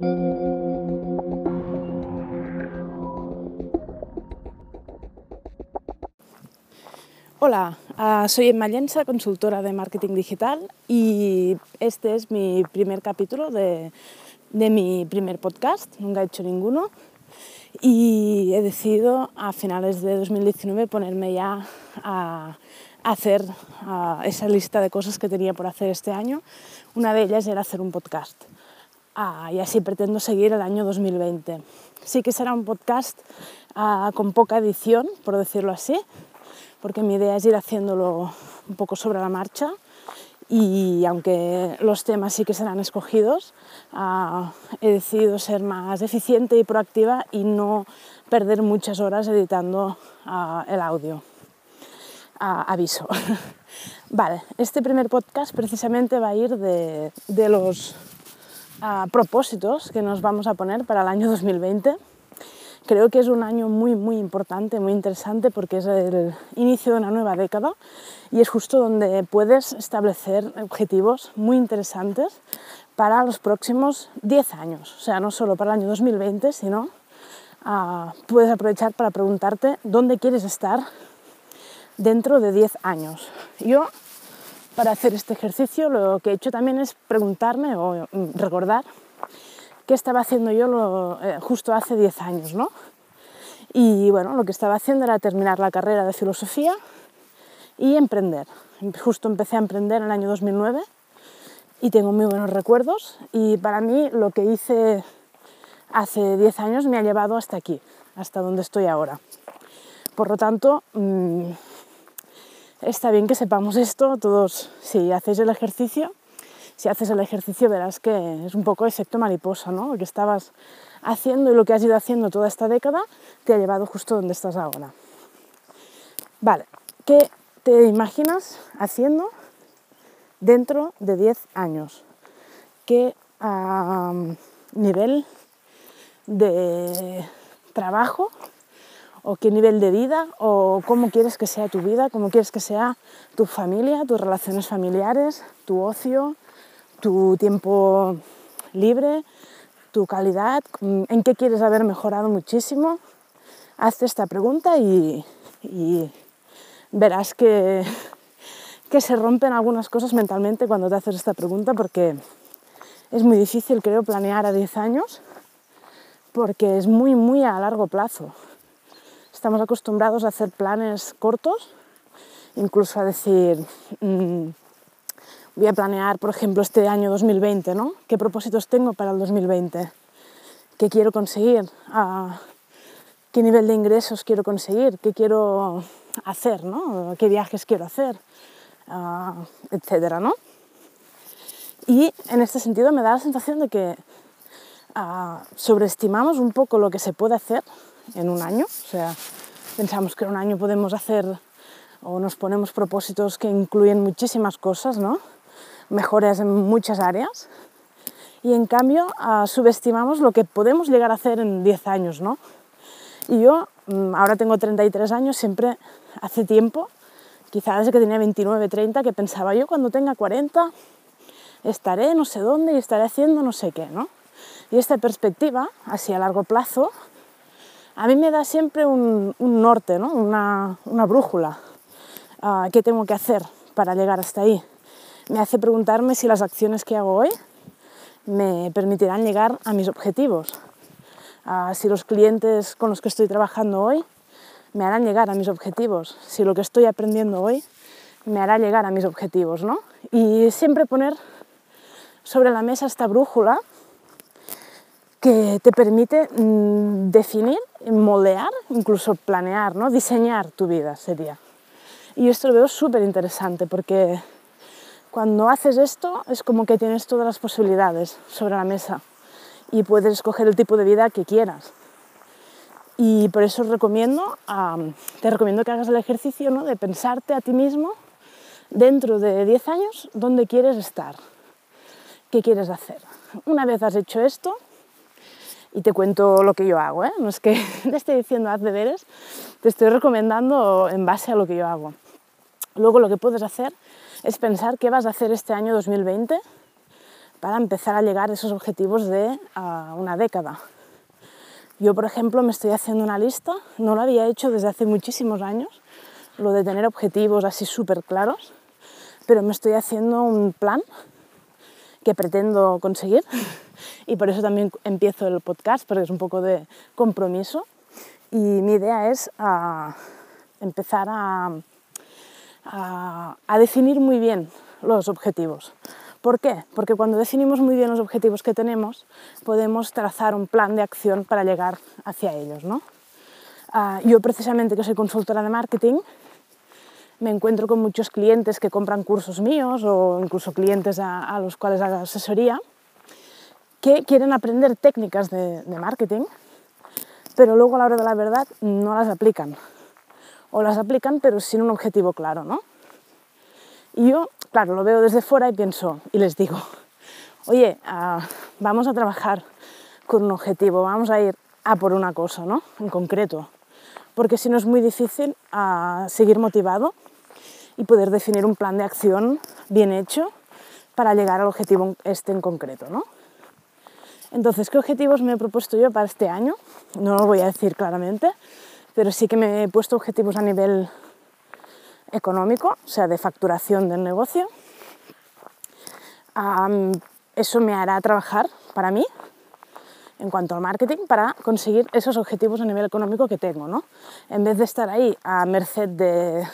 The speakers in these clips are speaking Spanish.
Hola, uh, soy Emma Llensa, consultora de marketing digital y este es mi primer capítulo de, de, mi primer podcast, nunca he hecho ninguno y he decidido a finales de 2019 ponerme ya a, hacer esa lista de cosas que tenía por hacer este año. Una de ellas era hacer un podcast uh, y así pretendo seguir el año 2020. Sí que será un podcast con poca edición, por decirlo así, porque mi idea es ir haciéndolo un poco sobre la marcha y aunque los temas sí que serán escogidos, uh, he decidido ser más eficiente y proactiva y no perder muchas horas editando el audio. Aviso. vale, este primer podcast precisamente va a ir de los propósitos que nos vamos a poner para el año 2020 Creo que es un año muy, muy importante, muy interesante porque es el inicio de una nueva década y es justo donde puedes establecer objetivos muy interesantes para los próximos 10 años. O sea, no solo para el año 2020, sino uh, puedes aprovechar para preguntarte dónde quieres estar dentro de 10 años. Yo, para hacer este ejercicio, lo que he hecho también es preguntarme o recordar qué estaba haciendo yo eh, justo hace 10 años, ¿no? Y bueno, lo que estaba haciendo era terminar la carrera de filosofía y emprender. Justo empecé a emprender en el año 2009 y tengo muy buenos recuerdos y para mí lo que hice hace 10 años me ha llevado hasta aquí, hasta donde estoy ahora. Por lo tanto, mmm, está bien que sepamos esto todos, si hacéis el ejercicio, si haces el ejercicio verás que es un poco efecto mariposa, ¿no? Lo que estabas haciendo y lo que has ido haciendo toda esta década te ha llevado justo donde estás ahora. Vale, ¿qué te imaginas haciendo dentro de 10 años? ¿Qué nivel de trabajo o qué nivel de vida o cómo quieres que sea tu vida, cómo quieres que sea tu familia, tus relaciones familiares, tu ocio, tu tiempo libre, tu calidad, en qué quieres haber mejorado muchísimo. Hazte esta pregunta y, verás que, que se rompen algunas cosas mentalmente cuando te haces esta pregunta porque es muy difícil, creo, planear a 10 años porque es muy, muy a largo plazo. Estamos acostumbrados a hacer planes cortos, incluso a decir, mm, voy a planear, por ejemplo, este año 2020, ¿no? ¿Qué propósitos tengo para el 2020? ¿Qué quiero conseguir? Ah, ¿Qué nivel de ingresos quiero conseguir? ¿Qué quiero hacer? ¿no? ¿Qué viajes quiero hacer? Ah, etcétera, ¿no? Y en este sentido me da la sensación de que ah, sobreestimamos un poco lo que se puede hacer en un año. O sea, pensamos que en un año podemos hacer o nos ponemos propósitos que incluyen muchísimas cosas, ¿no? mejores en muchas áreas y en cambio uh, subestimamos lo que podemos llegar a hacer en 10 años, ¿no? Y yo um, ahora tengo 33 años, siempre hace tiempo, quizás desde que tenía 29, 30, que pensaba yo cuando tenga 40 estaré no sé dónde y estaré haciendo no sé qué, ¿no? Y esta perspectiva, así a largo plazo, a mí me da siempre un, norte, ¿no? una, brújula. Uh, ¿Qué tengo que hacer para llegar hasta ahí? me hace preguntarme si las acciones que hago hoy me permitirán llegar a mis objetivos, si los clientes con los que estoy trabajando hoy me harán llegar a mis objetivos, si lo que estoy aprendiendo hoy me hará llegar a mis objetivos, ¿no? Y siempre poner sobre la mesa esta brújula que te permite mm, definir, moldear, incluso planear, ¿no? diseñar tu vida sería. Y esto lo veo súper interesante porque cuando haces esto es como que tienes todas las posibilidades sobre la mesa y puedes escoger el tipo de vida que quieras. Y por eso recomiendo, te recomiendo que hagas el ejercicio ¿no? de pensarte a ti mismo dentro de 10 años dónde quieres estar, qué quieres hacer. Una vez has hecho esto, y te cuento lo que yo hago, ¿eh? no es que te esté diciendo haz deberes, te estoy recomendando en base a lo que yo hago. Luego lo que puedes hacer es pensar qué vas a hacer este año 2020 para empezar a llegar a esos objetivos de una década. Yo, por ejemplo, me estoy haciendo una lista, no lo había hecho desde hace muchísimos años, lo de tener objetivos así súper claros, pero me estoy haciendo un plan que pretendo conseguir y por eso también empiezo el podcast, porque es un poco de compromiso y mi idea es ah, empezar a, a definir muy bien los objetivos. ¿Por qué? Porque cuando definimos muy bien los objetivos que tenemos, podemos trazar un plan de acción para llegar hacia ellos. ¿no? Ah, yo precisamente que soy consultora de marketing, me encuentro con muchos clientes que compran cursos míos o incluso clientes a, los cuales hago asesoría, que quieren aprender técnicas de, de marketing, pero luego a la hora de la verdad no las aplican. O las aplican pero sin un objetivo claro, ¿no? Y yo, claro, lo veo desde fuera y pienso, y les digo, oye, ah, vamos a trabajar con un objetivo, vamos a ir a por una cosa, ¿no? En concreto. Porque si no es muy difícil ah, seguir motivado y poder definir un plan de acción bien hecho para llegar al objetivo este en concreto, ¿no? Entonces, ¿qué objetivos me he propuesto yo para este año? No lo voy a decir claramente, pero sí que me he puesto objetivos a nivel económico, o sea, de facturación del negocio. eso me hará trabajar para mí en cuanto al marketing para conseguir esos objetivos a nivel económico que tengo, ¿no? En vez de estar ahí a merced de,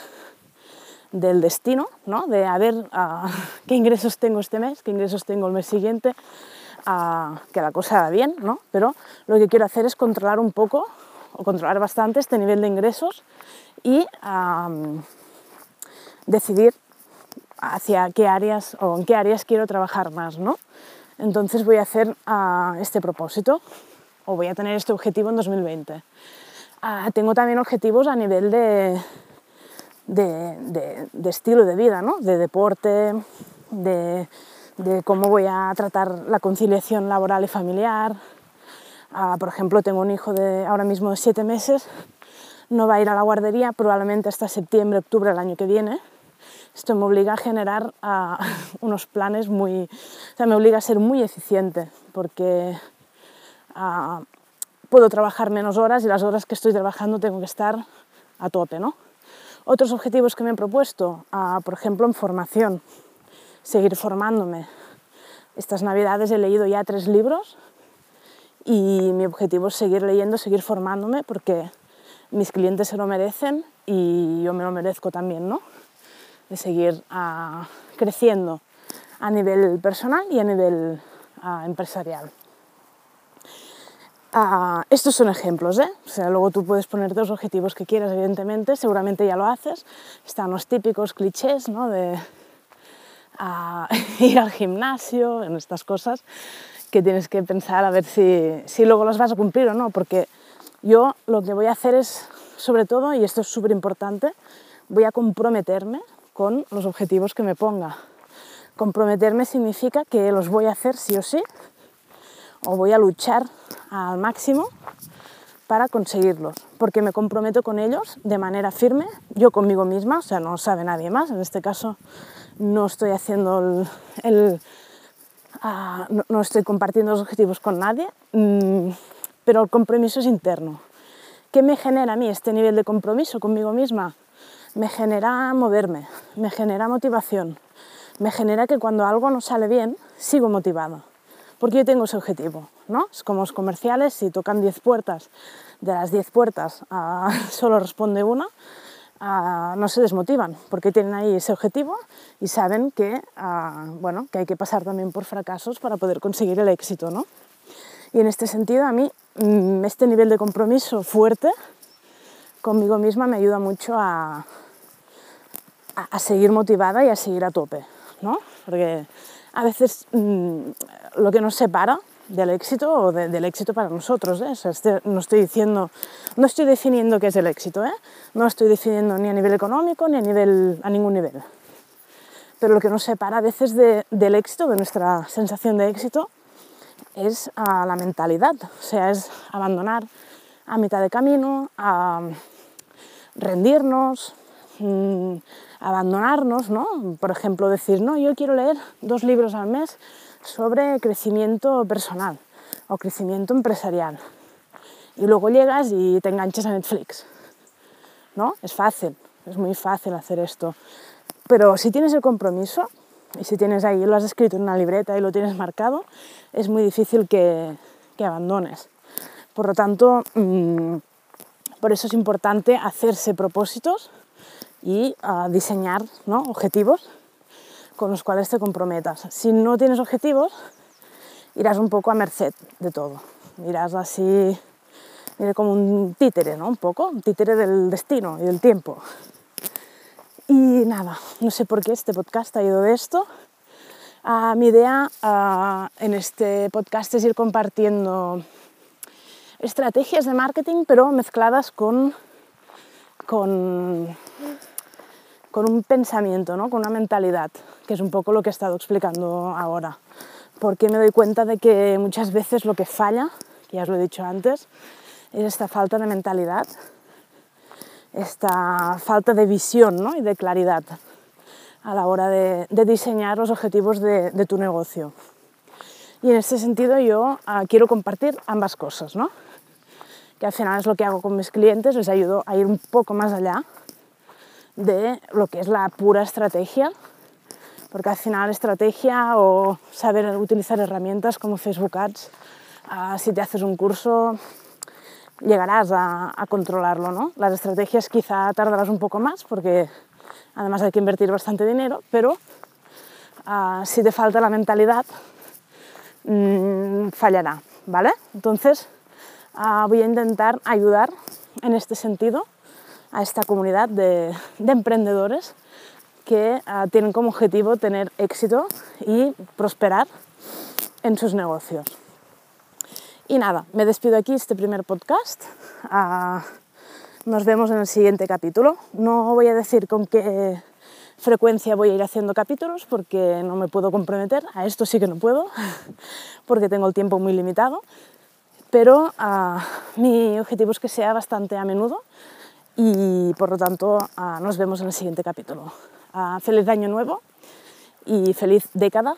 del destino, ¿no? De a ver qué ingresos tengo este mes, qué ingresos tengo el mes siguiente, que la cosa va bien, ¿no? Pero lo que quiero hacer es controlar un poco o controlar bastante este nivel de ingresos y decidir hacia qué áreas o en qué áreas quiero trabajar más, ¿no? Entonces voy a hacer ah, este propósito o voy a tener este objetivo en 2020. Ah, tengo también objetivos a nivel de, de, estilo de vida, ¿no? de deporte, de, cómo voy a tratar la conciliación laboral y familiar. Ah, por ejemplo, tengo un hijo de ahora mismo de siete meses, no va a ir a la guardería probablemente hasta septiembre, octubre del año que viene esto me obliga a generar unos planes muy... O sea, me obliga a ser muy eficiente porque puedo trabajar menos horas y las horas que estoy trabajando tengo que estar a tope, ¿no? Otros objetivos que me he propuesto, por ejemplo, en formación, seguir formándome. Estas navidades he leído ya tres libros y mi objetivo es seguir leyendo, seguir formándome porque mis clientes se lo merecen y yo me lo merezco también, ¿no? de seguir ah, creciendo a nivel personal y a nivel ah, empresarial. Ah, estos son ejemplos, ¿eh? O sea, luego tú puedes poner los objetivos que quieras, evidentemente, seguramente ya lo haces. Están los típicos clichés, ¿no? De ir al gimnasio, en estas cosas que tienes que pensar a ver si, si luego las vas a cumplir o no, porque yo lo que voy a hacer es, sobre todo, y esto es súper importante, voy a comprometerme con los objetivos que me ponga. Comprometerme significa que los voy a hacer sí o sí, o voy a luchar al máximo para conseguirlos, porque me comprometo con ellos de manera firme, yo conmigo misma, o sea, no sabe nadie más, en este caso no estoy haciendo el, ah, no, estoy compartiendo los objetivos con nadie, mm, pero el compromiso es interno. ¿Qué me genera a mí este nivel de compromiso conmigo misma? me genera moverme, me genera motivación, me genera que cuando algo no sale bien, sigo motivado, porque yo tengo ese objetivo, ¿no? Es como los comerciales, si tocan 10 puertas, de las 10 puertas ah, solo responde una, ah, no se desmotivan, porque tienen ahí ese objetivo y saben que, ah, bueno, que hay que pasar también por fracasos para poder conseguir el éxito, ¿no? Y en este sentido, a mí, mm, este nivel de compromiso fuerte conmigo misma me ayuda mucho a, a, seguir motivada y a seguir a tope, ¿no? Porque a veces mm, lo que nos separa del éxito o del éxito para nosotros, ¿eh? este, no estoy diciendo, no estoy definiendo qué es el éxito, ¿eh? No estoy definiendo ni a nivel económico ni a, nivel, a ningún nivel. Pero lo que nos separa a veces del éxito, de nuestra sensación de éxito, es a la mentalidad, o sea, es abandonar a mitad de camino, a rendirnos, mm, abandonarnos, ¿no? Por ejemplo, decir, no, yo quiero leer dos libros al mes sobre crecimiento personal o crecimiento empresarial. Y luego llegas y te enganchas a Netflix. ¿No? Es fácil, es muy fácil hacer esto. Pero si tienes el compromiso y si tienes ahí, lo has escrito en una libreta y lo tienes marcado, es muy difícil que, que abandones. Por lo tanto, mmm, por eso es importante hacerse propósitos y diseñar ¿no? objetivos con los cuales te comprometas. Si no tienes objetivos, irás un poco a merced de todo. Irás así, como un títere, ¿no? Un poco, un títere del destino y del tiempo. Y nada, no sé por qué este podcast ha ido de esto. Mi idea en este podcast es ir compartiendo estrategias de marketing, pero mezcladas con, con, con un pensamiento, ¿no? con una mentalidad, que es un poco lo que he estado explicando ahora. Porque me doy cuenta de que muchas veces lo que falla, que ya os lo he dicho antes, es esta falta de mentalidad, esta falta de visión ¿no? y de claridad a la hora de, diseñar los objetivos de, tu negocio. Y en este sentido yo uh, quiero compartir ambas cosas, ¿no? que al final es lo que hago con mis clientes, les ayudo a ir un poco más allá de lo que es la pura estrategia, porque al final estrategia o saber utilizar herramientas como Facebook Ads, uh, si te haces un curso llegarás a, controlarlo, ¿no? Las estrategias quizá tardarás un poco más porque además hay que invertir bastante dinero, pero uh, si te falta la mentalidad mmm, fallará, ¿vale? Entonces uh, voy a intentar ayudar en este sentido a esta comunidad de, de emprendedores que uh, tienen como objetivo tener éxito y prosperar en sus negocios. Y nada, me despido aquí este primer podcast. Uh, nos vemos en el siguiente capítulo. No voy a decir con qué frecuencia voy a ir haciendo capítulos porque no me puedo comprometer. A esto sí que no puedo porque tengo el tiempo muy limitado pero uh, mi objetivo es que sea bastante a menudo y por lo tanto uh, nos vemos en el siguiente capítulo. Uh, feliz año nuevo y feliz década,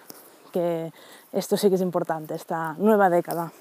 que esto sí que es importante, esta nueva década.